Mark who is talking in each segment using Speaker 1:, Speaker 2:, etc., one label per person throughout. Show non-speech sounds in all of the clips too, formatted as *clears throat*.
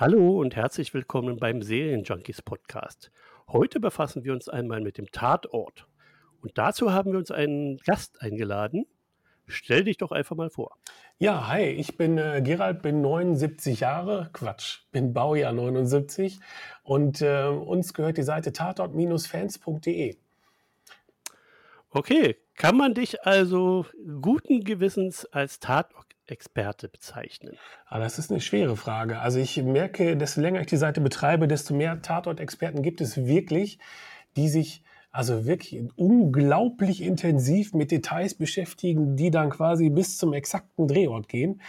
Speaker 1: Hallo und herzlich willkommen beim Serienjunkies Podcast. Heute befassen wir uns einmal mit dem Tatort. Und dazu haben wir uns einen Gast eingeladen. Stell dich doch einfach mal vor.
Speaker 2: Ja, hi, ich bin äh, Gerald, bin 79 Jahre, Quatsch, bin Baujahr 79 und äh, uns gehört die Seite tatort-fans.de.
Speaker 1: Okay, kann man dich also guten Gewissens als Tatort-Experte bezeichnen?
Speaker 2: Ah, das ist eine schwere Frage. Also ich merke, desto länger ich die Seite betreibe, desto mehr Tatort-Experten gibt es wirklich, die sich also wirklich unglaublich intensiv mit Details beschäftigen, die dann quasi bis zum exakten Drehort gehen.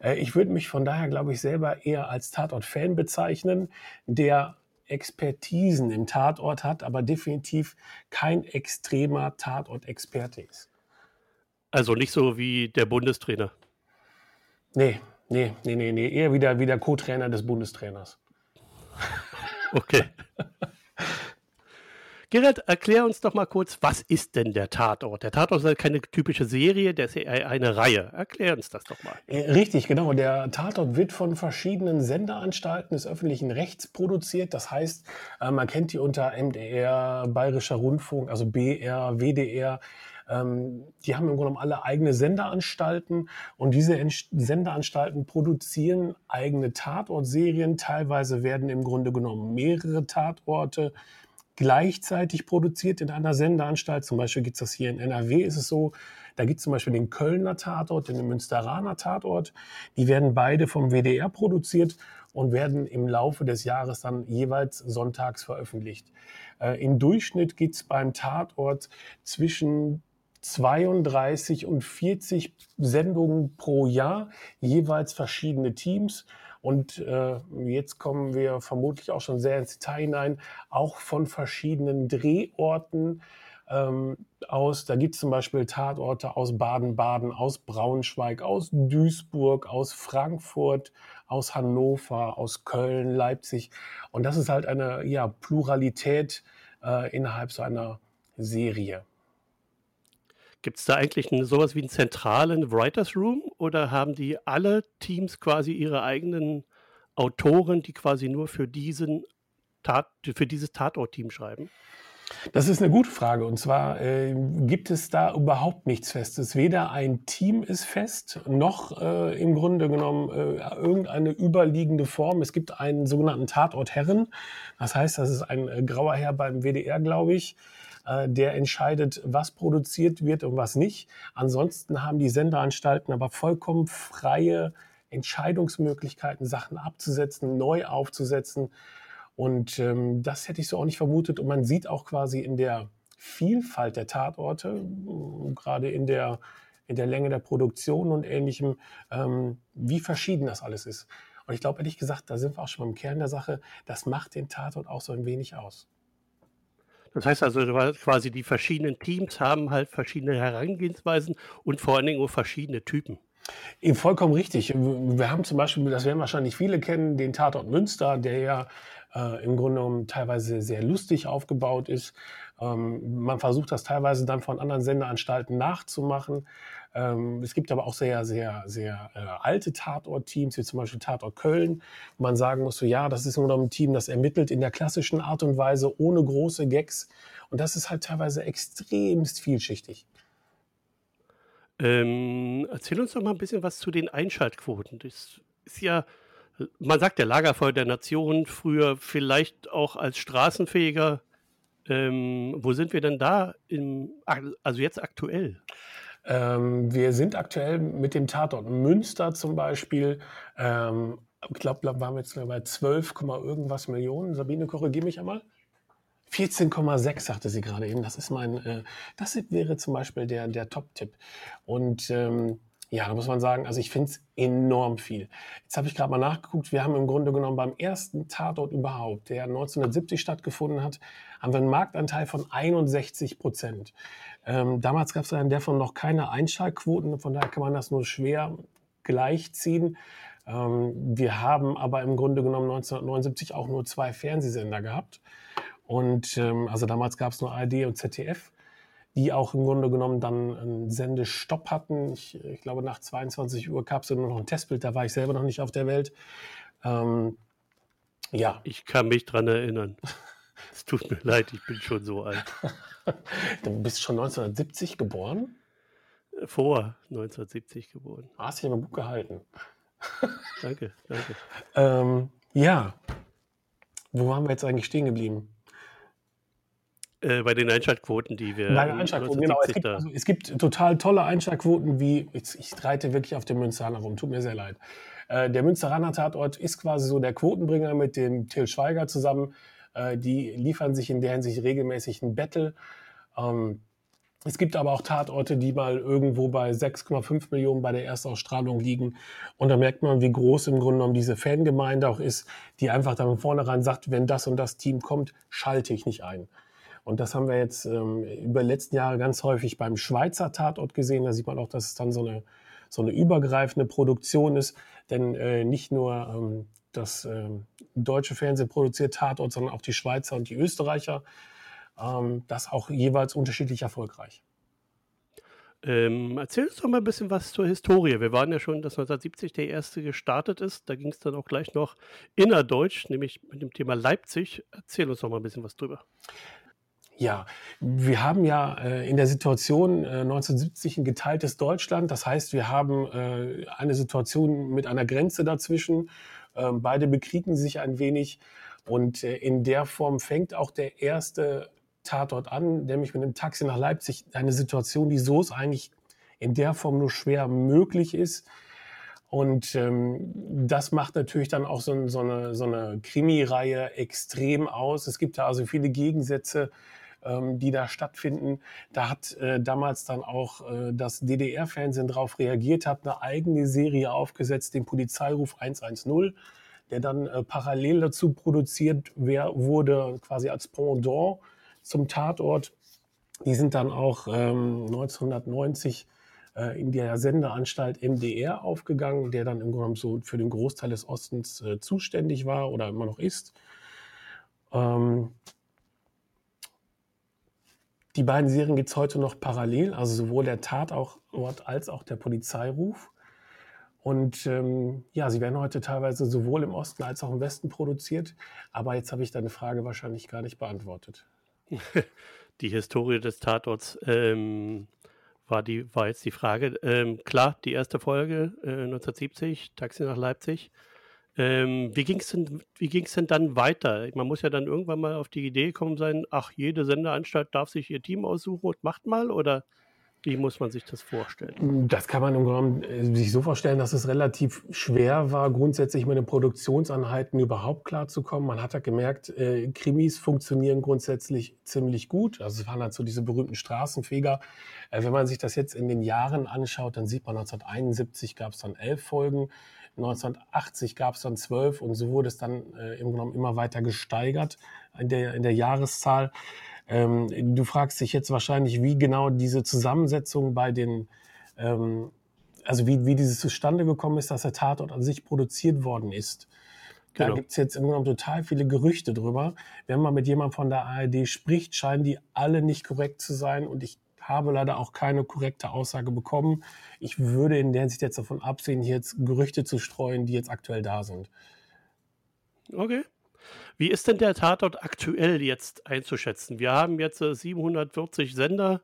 Speaker 2: Äh, ich würde mich von daher, glaube ich, selber eher als Tatort-Fan bezeichnen, der Expertisen im Tatort hat, aber definitiv kein extremer Tatort-Experte ist.
Speaker 1: Also nicht so wie der Bundestrainer.
Speaker 2: Nee, nee, nee, nee, nee. Eher wieder wie der Co-Trainer des Bundestrainers.
Speaker 1: Okay. *laughs* Gerald, erklär uns doch mal kurz, was ist denn der Tatort? Der Tatort ist keine typische Serie, der ist ja eine Reihe. Erklär uns das doch mal.
Speaker 2: Äh, richtig, genau. Der Tatort wird von verschiedenen Senderanstalten des öffentlichen Rechts produziert. Das heißt, äh, man kennt die unter MDR, Bayerischer Rundfunk, also BR, WDR. Ähm, die haben im Grunde genommen alle eigene Senderanstalten und diese Senderanstalten produzieren eigene Tatortserien. Teilweise werden im Grunde genommen mehrere Tatorte gleichzeitig produziert in einer Sendeanstalt. Zum Beispiel gibt es das hier in NRW, ist es so, da gibt es zum Beispiel den Kölner Tatort, den Münsteraner Tatort. Die werden beide vom WDR produziert und werden im Laufe des Jahres dann jeweils sonntags veröffentlicht. Äh, Im Durchschnitt gibt es beim Tatort zwischen 32 und 40 Sendungen pro Jahr, jeweils verschiedene Teams. Und äh, jetzt kommen wir vermutlich auch schon sehr ins Detail hinein, auch von verschiedenen Drehorten ähm, aus. Da gibt es zum Beispiel Tatorte aus Baden-Baden, aus Braunschweig, aus Duisburg, aus Frankfurt, aus Hannover, aus Köln, Leipzig. Und das ist halt eine ja, Pluralität äh, innerhalb so einer Serie.
Speaker 1: Gibt es da eigentlich ein, sowas wie einen zentralen Writers Room oder haben die alle Teams quasi ihre eigenen Autoren, die quasi nur für, diesen Tat, für dieses Tatort-Team schreiben?
Speaker 2: Das ist eine gute Frage. Und zwar äh, gibt es da überhaupt nichts Festes. Weder ein Team ist fest, noch äh, im Grunde genommen äh, irgendeine überliegende Form. Es gibt einen sogenannten Tatort Herren. Das heißt, das ist ein äh, grauer Herr beim WDR, glaube ich, äh, der entscheidet, was produziert wird und was nicht. Ansonsten haben die Senderanstalten aber vollkommen freie Entscheidungsmöglichkeiten, Sachen abzusetzen, neu aufzusetzen. Und ähm, das hätte ich so auch nicht vermutet. Und man sieht auch quasi in der Vielfalt der Tatorte, gerade in der, in der Länge der Produktion und ähnlichem, ähm, wie verschieden das alles ist. Und ich glaube, ehrlich gesagt, da sind wir auch schon beim Kern der Sache, das macht den Tatort auch so ein wenig aus.
Speaker 1: Das heißt also, quasi die verschiedenen Teams haben halt verschiedene Herangehensweisen und vor allen Dingen auch verschiedene Typen.
Speaker 2: Vollkommen richtig. Wir haben zum Beispiel, das werden wahrscheinlich viele kennen, den Tatort Münster, der ja äh, im Grunde genommen teilweise sehr lustig aufgebaut ist. Ähm, man versucht das teilweise dann von anderen Sendeanstalten nachzumachen. Ähm, es gibt aber auch sehr, sehr, sehr äh, alte Tatort-Teams, wie zum Beispiel Tatort Köln, man sagen muss, so, ja, das ist nur noch ein Team, das ermittelt in der klassischen Art und Weise, ohne große Gags. Und das ist halt teilweise extremst vielschichtig.
Speaker 1: Ähm, erzähl uns doch mal ein bisschen was zu den Einschaltquoten. Das ist ja, man sagt der Lagerfeuer der Nation früher vielleicht auch als straßenfähiger Ähm, wo sind wir denn da, im, also jetzt aktuell?
Speaker 2: Ähm, wir sind aktuell mit dem Tatort Münster zum Beispiel, ähm, ich glaube, glaub, waren wir jetzt bei 12, irgendwas Millionen. Sabine, korrigiere mich einmal. 14,6 sagte sie gerade eben. Das ist mein, äh, das wäre zum Beispiel der, der Top-Tipp. Und ähm, ja, da muss man sagen, also ich finde es enorm viel. Jetzt habe ich gerade mal nachgeguckt. Wir haben im Grunde genommen beim ersten Tatort überhaupt, der 1970 stattgefunden hat, haben wir einen Marktanteil von 61 Prozent. Ähm, damals gab es in der von noch keine Einschaltquoten, von daher kann man das nur schwer gleichziehen. Ähm, wir haben aber im Grunde genommen 1979 auch nur zwei Fernsehsender gehabt. Und ähm, also damals gab es nur ARD und ZDF die auch im Grunde genommen dann einen Sendestopp hatten. Ich, ich glaube, nach 22 Uhr gab es nur noch ein Testbild, da war ich selber noch nicht auf der Welt. Ähm,
Speaker 1: ja. Ich kann mich dran erinnern. *laughs* Es tut mir leid, ich bin schon so alt. *laughs*
Speaker 2: du bist schon 1970 geboren?
Speaker 1: Vor 1970 geboren.
Speaker 2: Hast dich aber gut gehalten.
Speaker 1: danke, danke. *laughs*
Speaker 2: Ähm, ja. Wo waren wir jetzt eigentlich stehen geblieben?
Speaker 1: Äh, bei den Einschaltquoten, die wir.
Speaker 2: Bei den Einschaltquoten, genau. Es gibt, also, es gibt, total tolle Einschaltquoten, wie. Ich, ich reite wirklich auf dem Münsteraner rum, tut mir sehr leid. Äh, der Münsteraner Tatort ist quasi so der Quotenbringer mit dem Till Schweiger zusammen. Äh, die liefern sich in der Hinsicht regelmäßig ein Battle. Ähm, es gibt aber auch Tatorte, die mal irgendwo bei 6,5 Millionen bei der Erstausstrahlung liegen. Und da merkt man, wie groß im Grunde genommen diese Fangemeinde auch ist, die einfach dann von vornherein sagt, wenn das und das Team kommt, schalte ich nicht ein. Und das haben wir jetzt ähm, über die letzten Jahre ganz häufig beim Schweizer Tatort gesehen. Da sieht man auch, dass es dann so eine, so eine übergreifende Produktion ist. Denn äh, nicht nur ähm, das äh, deutsche Fernsehen produziert Tatort, sondern auch die Schweizer und die Österreicher. Ähm, das auch jeweils unterschiedlich erfolgreich.
Speaker 1: Ähm, erzähl uns doch mal ein bisschen was zur Historie. Wir waren ja schon, dass 1970 der erste gestartet ist. Da ging es dann auch gleich noch innerdeutsch, nämlich mit dem Thema Leipzig. Erzähl uns doch mal ein bisschen was drüber.
Speaker 2: Ja, wir haben ja äh, in der Situation äh, 1970 ein geteiltes Deutschland. Das heißt, wir haben äh, eine Situation mit einer Grenze dazwischen. Ähm, beide bekriegen sich ein wenig. Und äh, in der Form fängt auch der erste Tatort an, nämlich mit dem Taxi nach Leipzig. Eine Situation, die so ist eigentlich in der Form nur schwer möglich ist. Und ähm, das macht natürlich dann auch so, so eine, so eine Krimi-Reihe extrem aus. Es gibt da also viele Gegensätze ähm, die da stattfinden. Da hat äh, damals dann auch äh, das DDR-Fernsehen darauf reagiert, hat eine eigene Serie aufgesetzt, den Polizeiruf 110 der dann äh, parallel dazu produziert wer, wurde, quasi als Pendant zum Tatort. Die sind dann auch ähm, 1990 äh, in der Sendeanstalt MDR aufgegangen, der dann im Grunde so für den Großteil des Ostens äh, zuständig war oder immer noch ist. Ähm, die beiden Serien gibt es heute noch parallel, also sowohl der Tatort als auch der Polizeiruf. Und ähm, ja, sie werden heute teilweise sowohl im Osten als auch im Westen produziert. Aber jetzt habe ich deine Frage wahrscheinlich gar nicht beantwortet. *laughs*
Speaker 1: Die Historie des Tatorts ähm, war, die, war jetzt die Frage. Ähm, klar, die erste Folge äh, 1970, Taxi nach Leipzig. Ähm, wie ging es denn, denn dann weiter? Man muss ja dann irgendwann mal auf die Idee kommen sein, ach, jede Sendeanstalt darf sich ihr Team aussuchen und macht mal oder wie muss man sich das vorstellen?
Speaker 2: Das kann man im Grunde äh, sich so vorstellen, dass es relativ schwer war, grundsätzlich mit den Produktionsanheiten überhaupt klarzukommen. Man hat ja gemerkt, äh, Krimis funktionieren grundsätzlich ziemlich gut. Also es waren halt so diese berühmten Straßenfeger. Äh, wenn man sich das jetzt in den Jahren anschaut, dann sieht man 1971 gab es dann elf Folgen. 1980 gab es dann zwölf und so wurde es dann äh, im Grunde immer weiter gesteigert in der, in der Jahreszahl. Ähm, du fragst dich jetzt wahrscheinlich, wie genau diese Zusammensetzung bei den, ähm, also wie, wie dieses zustande gekommen ist, dass der Tatort an sich produziert worden ist. Da genau. gibt es jetzt im Grunde total viele Gerüchte drüber. Wenn man mit jemandem von der ARD spricht, scheinen die alle nicht korrekt zu sein und ich habe leider auch keine korrekte Aussage bekommen. Ich würde in der Hinsicht jetzt davon absehen, hier jetzt Gerüchte zu streuen, die jetzt aktuell da sind.
Speaker 1: Okay. Wie ist denn der Tatort aktuell jetzt einzuschätzen? Wir haben jetzt 740 äh, Sender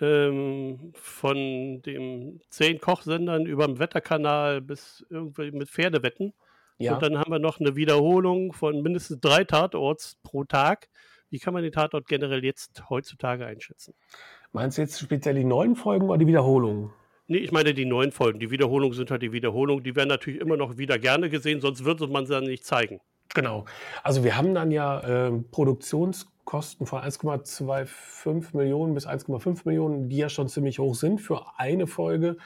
Speaker 1: ähm, von den zehn Kochsendern über dem Wetterkanal bis irgendwie mit Pferdewetten. Ja. Und dann haben wir noch eine Wiederholung von mindestens drei Tatorts pro Tag. Wie kann man den Tatort generell jetzt heutzutage einschätzen?
Speaker 2: Meinst du jetzt speziell die neuen Folgen oder die Wiederholungen?
Speaker 1: Nee, ich meine die neuen Folgen. Die Wiederholungen sind halt die Wiederholungen. Die werden natürlich immer noch wieder gerne gesehen, sonst würde man sie dann nicht zeigen.
Speaker 2: Genau. Also wir haben dann ja äh, Produktionskosten von 1,25 Millionen bis 1,5 Millionen, die ja schon ziemlich hoch sind für eine Folge.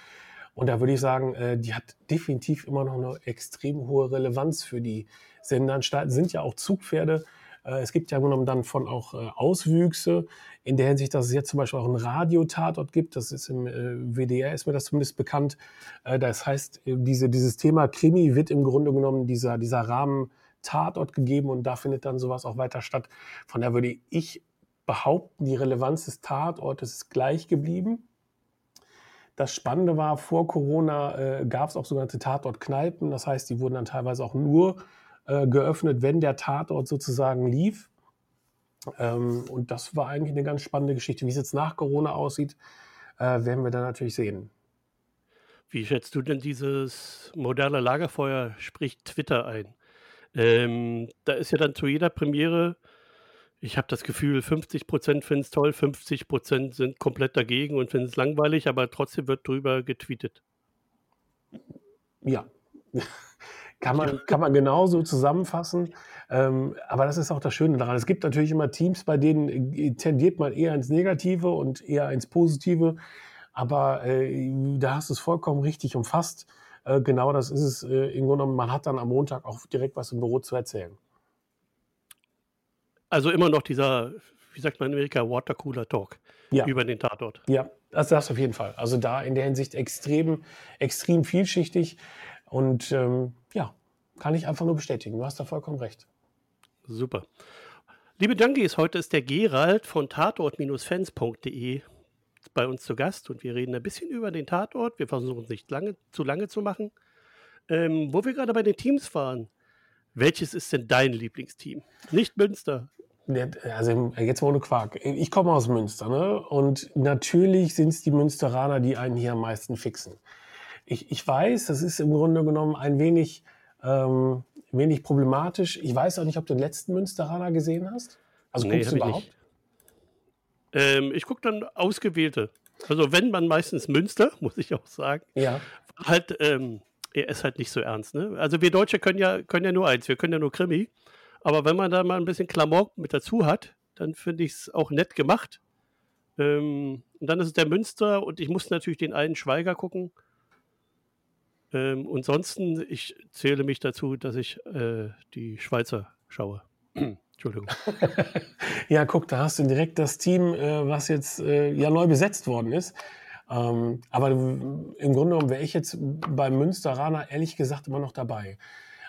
Speaker 2: Und da würde ich sagen, äh, die hat definitiv immer noch eine extrem hohe Relevanz für die Sendeanstalten. Sind ja auch Zugpferde. Äh, es gibt ja genommen dann von auch äh, Auswüchse in der Hinsicht, dass es jetzt zum Beispiel auch einen Radiotatort gibt. Das ist im äh, WDR, ist mir das zumindest bekannt. Äh, das heißt, diese, dieses Thema Krimi wird im Grunde genommen dieser, dieser Rahmen Tatort gegeben und da findet dann sowas auch weiter statt. Von daher würde ich behaupten, die Relevanz des Tatortes ist gleich geblieben. Das Spannende war, vor Corona äh, gab es auch sogenannte Tatortkneipen. Das heißt, die wurden dann teilweise auch nur äh, geöffnet, wenn der Tatort sozusagen lief. Ähm, und das war eigentlich eine ganz spannende Geschichte. Wie es jetzt nach Corona aussieht, äh, werden wir dann natürlich sehen.
Speaker 1: Wie schätzt du denn dieses moderne Lagerfeuer, sprich Twitter, ein? Ähm, da ist ja dann zu jeder Premiere, ich habe das Gefühl, 50 Prozent finden es toll, 50 Prozent sind komplett dagegen und finden es langweilig, aber trotzdem wird drüber getweetet.
Speaker 2: Ja. *laughs* Kann man, kann man genauso zusammenfassen. Ähm, aber das ist auch das Schöne daran. Es gibt natürlich immer Teams, bei denen äh, tendiert man eher ins Negative und eher ins Positive. Aber äh, da hast du es vollkommen richtig umfasst. Äh, genau das ist es äh, im Grunde genommen. Man hat dann am Montag auch direkt was im Büro zu erzählen.
Speaker 1: Also immer noch dieser, wie sagt man in Amerika, Watercooler Talk ja. über den Tatort.
Speaker 2: Ja, das, das auf jeden Fall. Also da in der Hinsicht extrem, extrem vielschichtig. Und ähm, ja, kann ich einfach nur bestätigen. Du hast da vollkommen recht.
Speaker 1: Super. Liebe Junkies, heute ist der Gerald von tatort-fans.de bei uns zu Gast und wir reden ein bisschen über den Tatort. Wir versuchen es nicht lange, zu lange zu machen. Ähm, wo wir gerade bei den Teams waren, welches ist denn dein Lieblingsteam? Nicht Münster.
Speaker 2: Also jetzt ohne Quark. Ich komme aus Münster, ne? Und natürlich sind es die Münsteraner, die einen hier am meisten fixen ich, ich weiß, das ist im Grunde genommen ein wenig, ähm, wenig problematisch. Ich weiß auch nicht, ob du den letzten Münsteraner gesehen hast. Also nee, guckst du überhaupt?
Speaker 1: Ähm, ich gucke dann ausgewählte. Also wenn man meistens Münster, *laughs* muss ich auch sagen.
Speaker 2: Ja.
Speaker 1: Halt, ähm, er ist halt nicht so ernst. Ne? Also wir Deutsche können ja, können ja nur eins, wir können ja nur Krimi. Aber wenn man da mal ein bisschen Klamauk mit dazu hat, dann finde ich es auch nett gemacht. Ähm, und dann ist es der Münster und ich muss natürlich den einen Schweiger gucken. Ähm, und ansonsten, ich zähle mich dazu, dass ich äh, die Schweizer schaue. *clears throat* Entschuldigung. *laughs*
Speaker 2: ja, guck, da hast du direkt das Team, äh, was jetzt äh, ja neu besetzt worden ist. Ähm, aber im Grunde genommen wäre ich jetzt beim Münsteraner ehrlich gesagt immer noch dabei.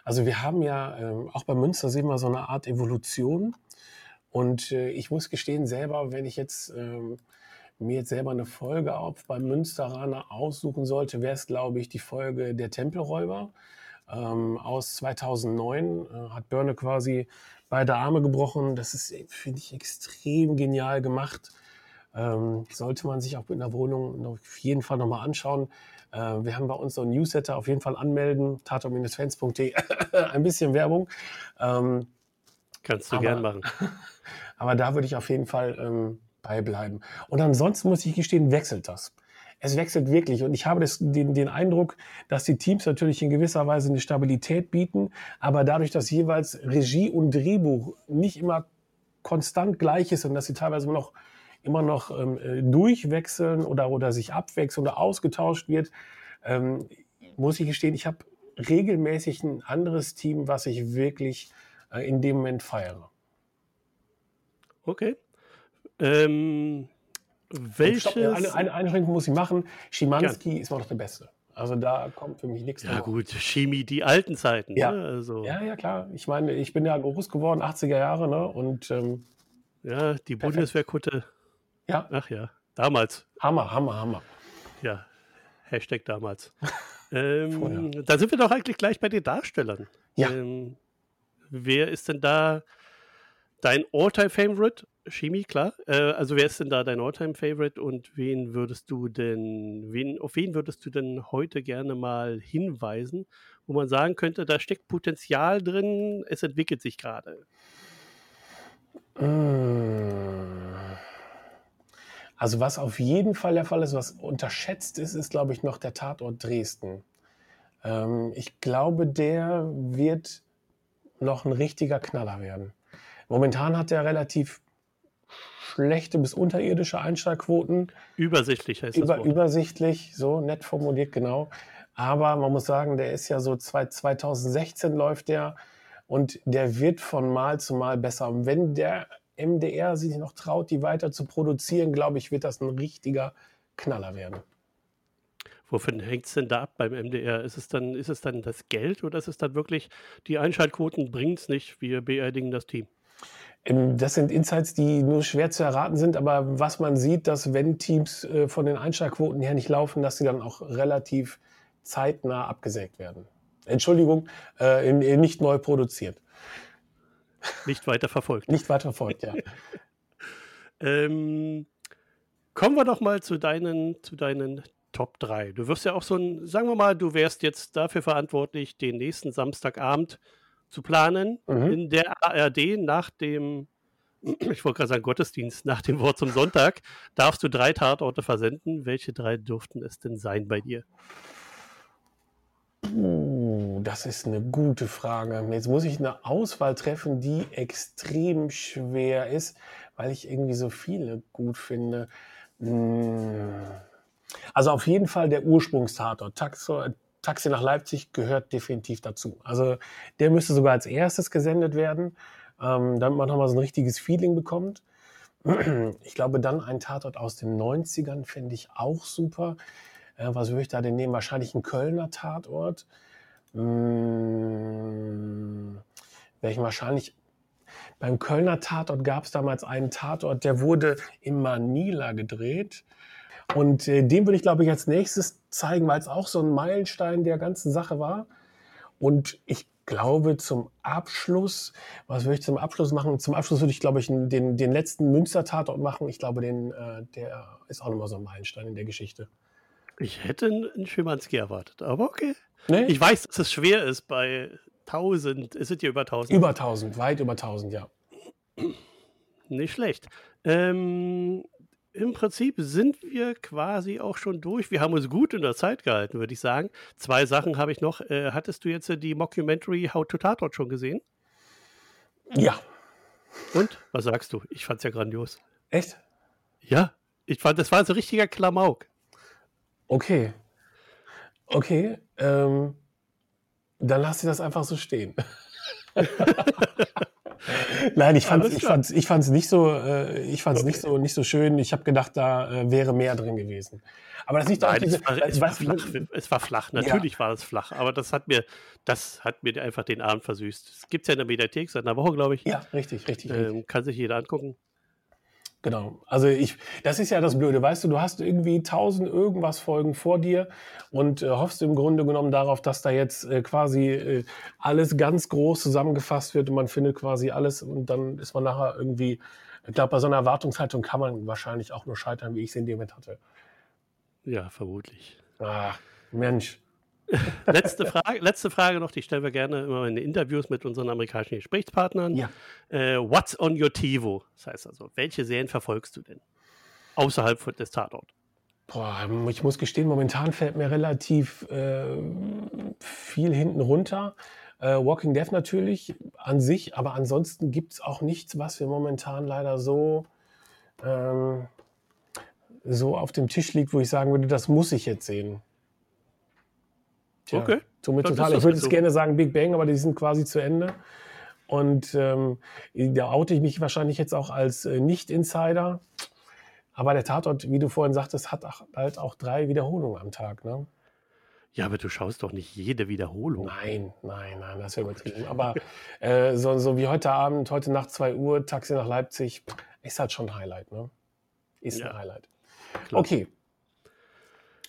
Speaker 2: Also wir haben ja, äh, auch bei Münster sehen wir so eine Art Evolution. Und äh, ich muss gestehen, selber, wenn ich jetzt ähm, mir jetzt selber eine Folge auf beim Münsteraner aussuchen sollte, wäre es, glaube ich, die Folge Der Tempelräuber ähm, aus 2009. Äh, hat Börne quasi beide Arme gebrochen. Das ist, finde ich, extrem genial gemacht. Ähm, sollte man sich auch in der Wohnung auf jeden Fall nochmal anschauen. Äh, wir haben bei uns so einen Newsletter, auf jeden Fall anmelden, tato-fans.de, *laughs* ein bisschen Werbung. Ähm,
Speaker 1: Kannst du aber, gern machen. *laughs*
Speaker 2: aber da würde ich auf jeden Fall ähm, beibleiben. Und ansonsten muss ich gestehen, wechselt das. Es wechselt wirklich. Und ich habe das, den, den Eindruck, dass die Teams natürlich in gewisser Weise eine Stabilität bieten, aber dadurch, dass jeweils Regie und Drehbuch nicht immer konstant gleich ist und dass sie teilweise immer noch, immer noch ähm, äh, durchwechseln oder, oder sich abwechseln oder ausgetauscht wird, ähm, muss ich gestehen, ich habe regelmäßig ein anderes Team, was ich wirklich äh, in dem Moment feiere.
Speaker 1: Okay. Ähm, welches? Stopp,
Speaker 2: eine, eine Einschränkung muss ich machen. Schimanski Gern. ist immer noch der Beste. Also da kommt für mich nichts
Speaker 1: Ja drauf. gut, Chemie, die alten Zeiten.
Speaker 2: Ja.
Speaker 1: Ne? Also.
Speaker 2: ja, ja, klar. Ich meine, ich bin ja groß geworden, 80er Jahre, ne? Und ähm,
Speaker 1: ja, die Bundeswehrkutte.
Speaker 2: Ja.
Speaker 1: Ach ja, damals.
Speaker 2: Hammer, Hammer, Hammer.
Speaker 1: Ja, Hashtag damals. *laughs* ähm, da sind wir doch eigentlich gleich bei den Darstellern.
Speaker 2: Ja.
Speaker 1: Ähm, wer ist denn da dein All-Time-Favorite Chemie, klar. Äh, also wer ist denn da dein Alltime-Favorite und wen würdest du denn, wen, auf wen würdest du denn heute gerne mal hinweisen, wo man sagen könnte, da steckt Potenzial drin, es entwickelt sich gerade?
Speaker 2: Mm. Also was auf jeden Fall der Fall ist, was unterschätzt ist, ist, glaube ich, noch der Tatort Dresden. Ähm, ich glaube, der wird noch ein richtiger Knaller werden. Momentan hat er relativ schlechte bis unterirdische Einschlagquoten.
Speaker 1: Übersichtlich heißt
Speaker 2: Über,
Speaker 1: das Wort.
Speaker 2: Übersichtlich, so nett formuliert, genau. Aber man muss sagen, der ist ja so 2016 läuft der und der wird von Mal zu Mal besser. Und wenn der MDR sich noch traut, die weiter zu produzieren, glaube ich, wird das ein richtiger Knaller werden.
Speaker 1: Wovon hängt es denn da ab beim MDR? Ist es, dann, ist es dann das Geld oder ist es dann wirklich, die Einschaltquoten bringt es nicht, wir beerdigen das Team?
Speaker 2: Ähm, Das sind Insights, die nur schwer zu erraten sind, aber was man sieht, dass wenn Teams äh, von den Einschlagquoten her nicht laufen, dass sie dann auch relativ zeitnah abgesägt werden. Entschuldigung, äh, nicht neu produziert.
Speaker 1: Nicht weiter verfolgt.
Speaker 2: Nicht weiter folgt, ja. *laughs*
Speaker 1: Ähm, kommen wir doch mal zu deinen, zu deinen Top 3. Du wirst ja auch so ein, sagen wir mal, du wärst jetzt dafür verantwortlich, den nächsten Samstagabend zu planen
Speaker 2: Mhm.
Speaker 1: in der ARD nach dem, ich wollte gerade sagen Gottesdienst, nach dem Wort zum Sonntag, darfst du drei Tatorte versenden. Welche drei dürften es denn sein bei dir?
Speaker 2: Uh, das ist eine gute Frage. Jetzt muss ich eine Auswahl treffen, die extrem schwer ist, weil ich irgendwie so viele gut finde. Hm. Also auf jeden Fall der Ursprungstatort. Taxo, Taxi nach Leipzig gehört definitiv dazu. Also der müsste sogar als erstes gesendet werden, ähm, damit man nochmal so ein richtiges Feeling bekommt. Ich glaube, dann ein Tatort aus den 90ern fände ich auch super. Äh, was würde ich da denn nehmen? Wahrscheinlich ein Kölner Tatort. Hm, ich wahrscheinlich. Beim Kölner Tatort gab es damals einen Tatort, der wurde in Manila gedreht. Und äh, den würde ich, glaube ich, als nächstes zeigen, weil es auch so ein Meilenstein der ganzen Sache war. Und ich glaube, zum Abschluss, was würde ich zum Abschluss machen? Zum Abschluss würde ich, glaube ich, den, den letzten Münster-Tatort machen. Ich glaube, den, äh, der ist auch nochmal so ein Meilenstein in der Geschichte.
Speaker 1: Ich hätte einen- Schimanski erwartet, aber okay.
Speaker 2: Ne?
Speaker 1: Ich weiß, dass es schwer ist bei 1000, es sind ja über 1000.
Speaker 2: Über 1000, weit über 1000, ja.
Speaker 1: Nicht schlecht. Ähm, Im Prinzip sind wir quasi auch schon durch. Wir haben uns gut in der Zeit gehalten, würde ich sagen. Zwei Sachen habe ich noch. Äh, hattest du jetzt äh, die Mockumentary How to Tatort schon gesehen?
Speaker 2: Ja.
Speaker 1: Und? Was sagst du? Ich fand es ja grandios.
Speaker 2: Echt?
Speaker 1: Ja, ich fand, das war so richtiger Klamauk.
Speaker 2: Okay. Okay. Ähm, dann lass sie das einfach so stehen. *laughs* *laughs* *laughs* Nein, ich fand
Speaker 1: Alles
Speaker 2: ich fand's, ich fand's nicht so, äh, ich fand's nicht so, nicht so schön. Ich habe gedacht, da äh, wäre mehr drin gewesen. Aber das liegt auch
Speaker 1: Nein,
Speaker 2: diese,
Speaker 1: es, war, es, war flach, es war flach. Natürlich war es flach, aber das hat mir, das hat mir einfach den Abend versüßt. Es gibt es ja in der Mediathek seit einer Woche, glaube ich.
Speaker 2: Ja, richtig, richtig, richtig.
Speaker 1: Ähm, kann sich jeder angucken.
Speaker 2: Genau. Also ich, das ist ja das Blöde, weißt du, du hast irgendwie tausend irgendwas Folgen vor dir und äh, hoffst im Grunde genommen darauf, dass da jetzt äh, quasi äh, alles ganz groß zusammengefasst wird und man findet quasi alles und dann ist man nachher irgendwie, ich glaube, bei so einer Erwartungshaltung kann man wahrscheinlich auch nur scheitern, wie ich es in dem Moment hatte.
Speaker 1: Ja, vermutlich.
Speaker 2: Ah, Mensch. *laughs*
Speaker 1: Letzte Frage, letzte Frage noch, die stellen wir gerne immer in Interviews mit unseren amerikanischen Gesprächspartnern.
Speaker 2: Ja.
Speaker 1: Äh, what's on your TiVo? Das heißt also, welche Serien verfolgst du denn? Außerhalb des Tatort.
Speaker 2: Boah, ich muss gestehen, momentan fällt mir relativ äh, viel hinten runter. Äh, Walking Dead natürlich an sich, aber ansonsten gibt es auch nichts, was wir momentan leider so, ähm, so auf dem Tisch liegt, wo ich sagen würde, das muss ich jetzt sehen. Tja,
Speaker 1: Okay, ist
Speaker 2: total. Ich würde jetzt
Speaker 1: so.
Speaker 2: gerne sagen Big Bang, aber die sind quasi zu Ende. Und ähm, da oute ich mich wahrscheinlich jetzt auch als äh, Nicht-Insider. Aber der Tatort, wie du vorhin sagtest, hat halt auch drei Wiederholungen am Tag. Ne?
Speaker 1: Ja, aber du schaust doch nicht jede Wiederholung.
Speaker 2: Nein, nein, nein, das ist ja übertrieben. Aber äh, so, so wie heute Abend, heute Nacht 2 Uhr, Taxi nach Leipzig, ist halt schon ein Highlight. Ne? Ist
Speaker 1: Ja,
Speaker 2: ein Highlight.
Speaker 1: klar.
Speaker 2: Okay.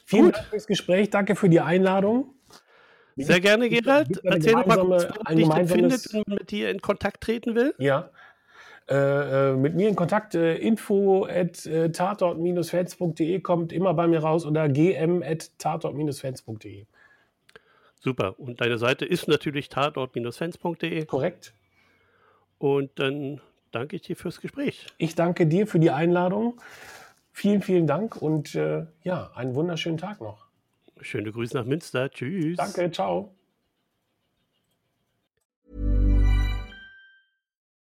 Speaker 2: Vielen
Speaker 1: Gut.
Speaker 2: Dank fürs Gespräch. Danke für die Einladung.
Speaker 1: Sehr gerne, Gerald. Erzähl doch mal kurz, man dich findet, man mit dir in Kontakt treten will.
Speaker 2: Ja. Äh, äh, mit mir in Kontakt, äh, info at äh, tatort-fans.de kommt immer bei mir raus oder gm at tatort-fans.de.
Speaker 1: Super. Und deine Seite ist natürlich tatort-fans.de.
Speaker 2: Korrekt?
Speaker 1: Und dann danke ich dir fürs Gespräch.
Speaker 2: Ich danke dir für die Einladung. Vielen, vielen Dank und äh, ja, einen wunderschönen Tag noch.
Speaker 1: Schöne Grüße nach Münster. Tschüss.
Speaker 2: Danke, ciao.